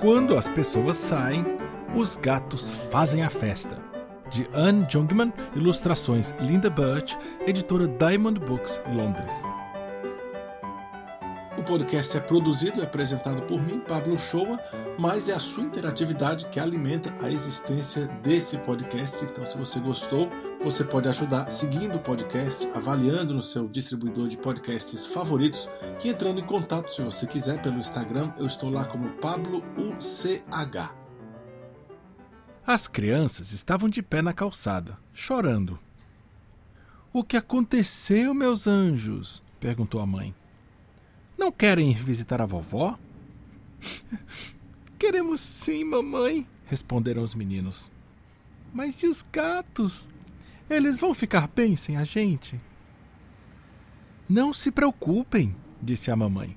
Quando as pessoas saem, os gatos fazem a festa. De Anne Jungmann, ilustrações Linda Birch, editora Diamond Books, Londres. Podcast é produzido e apresentado por mim, Pablo Shoa, mas é a sua interatividade que alimenta a existência desse podcast. Então, se você gostou, você pode ajudar seguindo o podcast, avaliando no seu distribuidor de podcasts favoritos e entrando em contato, se você quiser, pelo Instagram. Eu estou lá como PabloUCH. As crianças estavam de pé na calçada, chorando. O que aconteceu, meus anjos? perguntou a mãe. Não querem ir visitar a vovó? Queremos sim, mamãe, responderam os meninos. Mas e os gatos? Eles vão ficar bem sem a gente? Não se preocupem, disse a mamãe.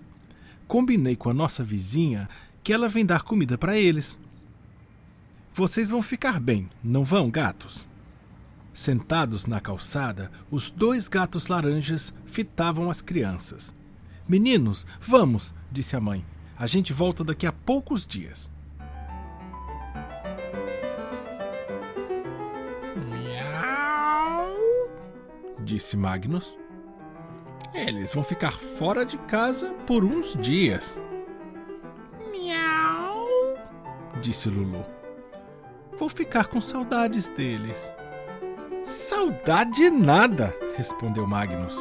Combinei com a nossa vizinha que ela vem dar comida para eles. Vocês vão ficar bem, não vão, gatos? Sentados na calçada, os dois gatos laranjas fitavam as crianças. Meninos, vamos, disse a mãe. A gente volta daqui a poucos dias. Miau, disse Magnus. Eles vão ficar fora de casa por uns dias. Miau, disse Lulu. Vou ficar com saudades deles. Saudade nada, respondeu Magnus.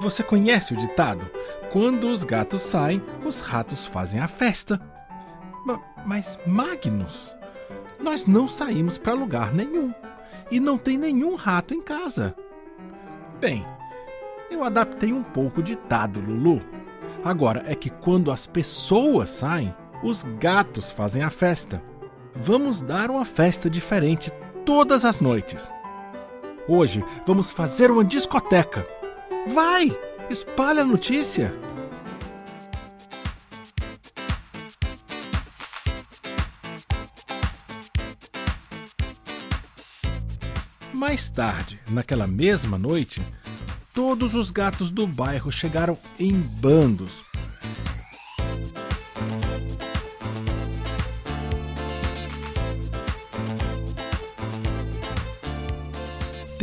Você conhece o ditado? Quando os gatos saem, os ratos fazem a festa. Mas, Magnus, nós não saímos para lugar nenhum. E não tem nenhum rato em casa. Bem, eu adaptei um pouco o ditado, Lulu. Agora é que quando as pessoas saem, os gatos fazem a festa. Vamos dar uma festa diferente todas as noites. Hoje vamos fazer uma discoteca. Vai! Espalha a notícia! Mais tarde, naquela mesma noite, todos os gatos do bairro chegaram em bandos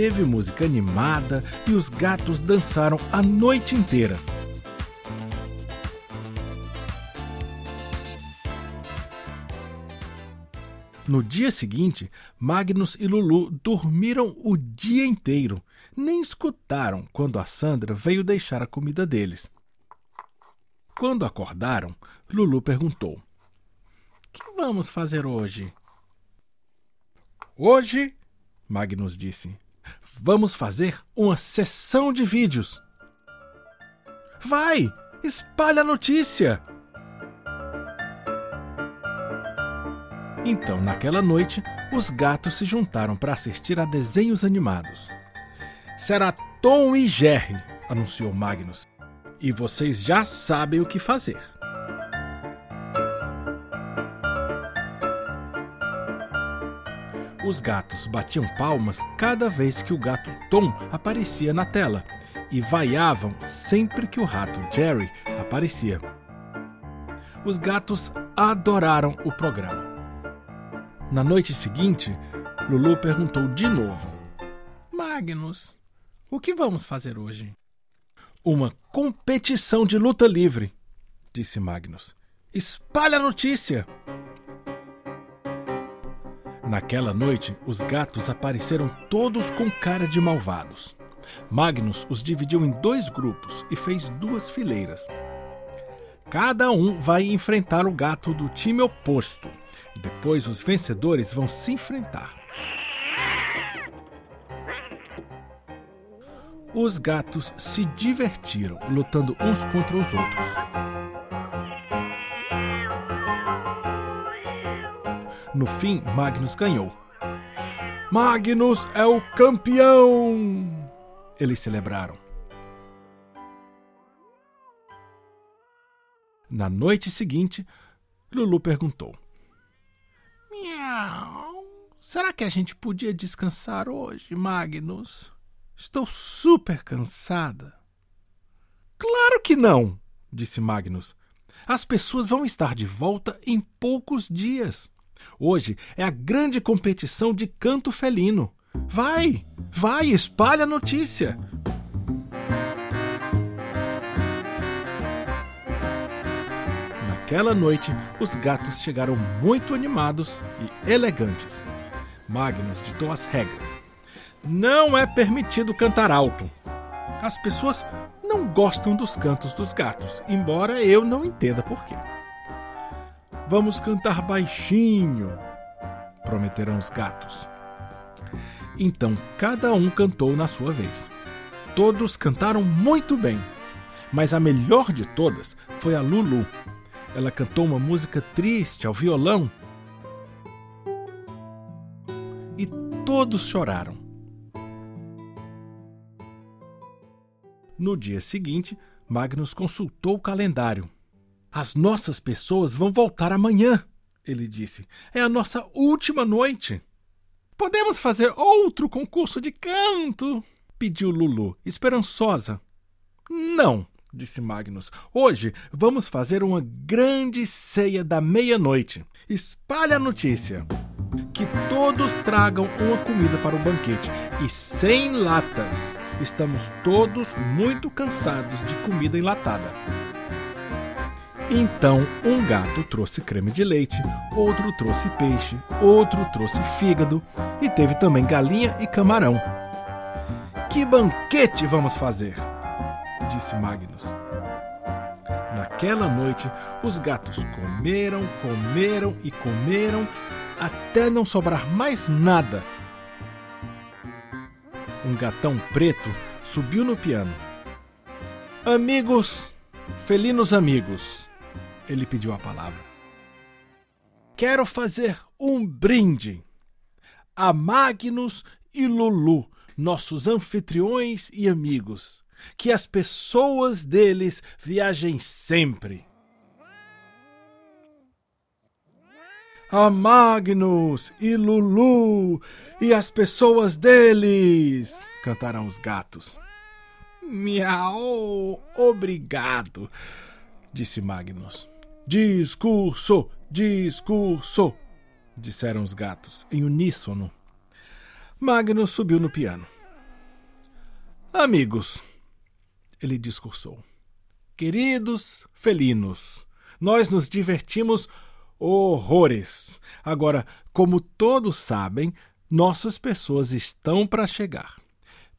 teve música animada e os gatos dançaram a noite inteira. No dia seguinte, Magnus e Lulu dormiram o dia inteiro. Nem escutaram quando a Sandra veio deixar a comida deles. Quando acordaram, Lulu perguntou: que vamos fazer hoje? Hoje, Magnus disse, Vamos fazer uma sessão de vídeos. Vai! Espalha a notícia! Então, naquela noite, os gatos se juntaram para assistir a desenhos animados. Será Tom e Jerry, anunciou Magnus. E vocês já sabem o que fazer. Os gatos batiam palmas cada vez que o gato Tom aparecia na tela e vaiavam sempre que o rato Jerry aparecia. Os gatos adoraram o programa. Na noite seguinte, Lulu perguntou de novo: Magnus, o que vamos fazer hoje? Uma competição de luta livre, disse Magnus. Espalha a notícia! Naquela noite, os gatos apareceram todos com cara de malvados. Magnus os dividiu em dois grupos e fez duas fileiras. Cada um vai enfrentar o gato do time oposto. Depois, os vencedores vão se enfrentar. Os gatos se divertiram lutando uns contra os outros. No fim, Magnus ganhou. Magnus é o campeão! Eles celebraram. Na noite seguinte, Lulu perguntou: Miau, será que a gente podia descansar hoje, Magnus? Estou super cansada. Claro que não, disse Magnus. As pessoas vão estar de volta em poucos dias. Hoje é a grande competição de canto felino. Vai, vai, espalhe a notícia. Naquela noite, os gatos chegaram muito animados e elegantes. Magnus ditou as regras. Não é permitido cantar alto. As pessoas não gostam dos cantos dos gatos, embora eu não entenda por quê. Vamos cantar baixinho, prometeram os gatos. Então cada um cantou na sua vez. Todos cantaram muito bem, mas a melhor de todas foi a Lulu. Ela cantou uma música triste ao violão e todos choraram. No dia seguinte, Magnus consultou o calendário. As nossas pessoas vão voltar amanhã, ele disse. É a nossa última noite. Podemos fazer outro concurso de canto? pediu Lulu, esperançosa. Não, disse Magnus. Hoje vamos fazer uma grande ceia da meia-noite. Espalhe a notícia. Que todos tragam uma comida para o banquete e sem latas. Estamos todos muito cansados de comida enlatada. Então, um gato trouxe creme de leite, outro trouxe peixe, outro trouxe fígado e teve também galinha e camarão. Que banquete vamos fazer? disse Magnus. Naquela noite, os gatos comeram, comeram e comeram até não sobrar mais nada um gatão preto, subiu no piano. Amigos, felinos amigos, ele pediu a palavra. Quero fazer um brinde a Magnus e Lulu, nossos anfitriões e amigos. Que as pessoas deles viajem sempre. a Magnus e Lulu e as pessoas deles, cantaram os gatos. Miau, obrigado, disse Magnus. Discurso, discurso, disseram os gatos em uníssono. Magnus subiu no piano. Amigos, ele discursou. Queridos felinos, nós nos divertimos horrores. Agora, como todos sabem, nossas pessoas estão para chegar.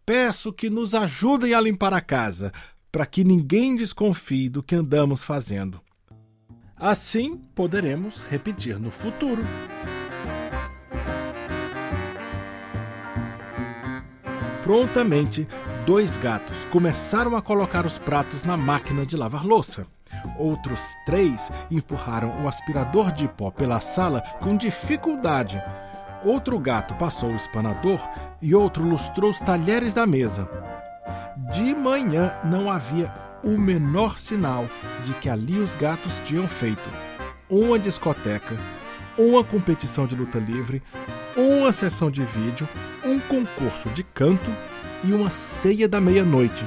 Peço que nos ajudem a limpar a casa, para que ninguém desconfie do que andamos fazendo. Assim poderemos repetir no futuro. Prontamente, dois gatos começaram a colocar os pratos na máquina de lavar louça. Outros três empurraram o aspirador de pó pela sala com dificuldade. Outro gato passou o espanador e outro lustrou os talheres da mesa. De manhã não havia o menor sinal de que ali os gatos tinham feito uma discoteca, uma competição de luta livre, uma sessão de vídeo, um concurso de canto e uma ceia da meia-noite.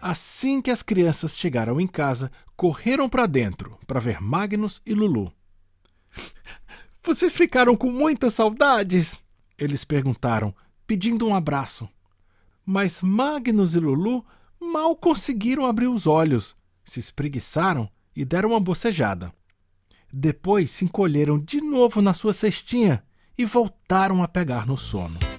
Assim que as crianças chegaram em casa, correram para dentro para ver Magnus e Lulu. Vocês ficaram com muitas saudades? Eles perguntaram, pedindo um abraço. Mas Magnus e Lulu mal conseguiram abrir os olhos, se espreguiçaram e deram uma bocejada. Depois se encolheram de novo na sua cestinha e voltaram a pegar no sono.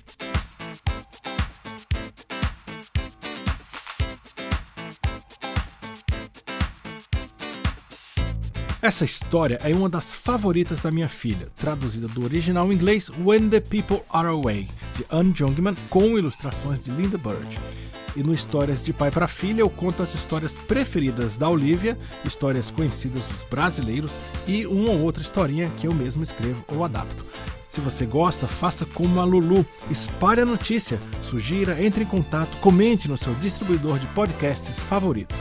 Essa história é uma das favoritas da minha filha, traduzida do original em inglês When the People Are Away, de Anne Jungmann, com ilustrações de Linda Bird. E no Histórias de Pai para Filha eu conto as histórias preferidas da Olivia, histórias conhecidas dos brasileiros e uma ou outra historinha que eu mesmo escrevo ou adapto. Se você gosta, faça como a Lulu, espalhe a notícia, sugira, entre em contato, comente no seu distribuidor de podcasts favoritos.